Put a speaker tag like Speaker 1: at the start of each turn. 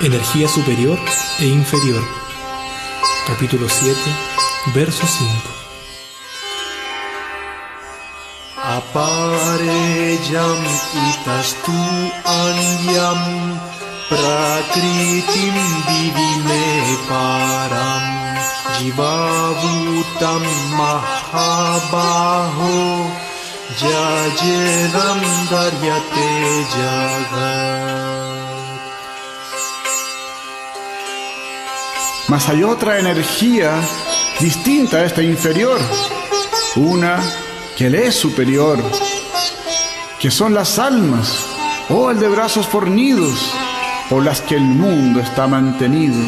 Speaker 1: Energía superior e inferior. Capítulo 7, verso 5.
Speaker 2: Aparejam itastu anyam prakritim divime param jivavutam mahabaho jajeram daryate jagat
Speaker 3: Mas hay otra energía distinta a esta inferior, una que le es superior, que son las almas, o el de brazos fornidos, por las que el mundo está mantenido.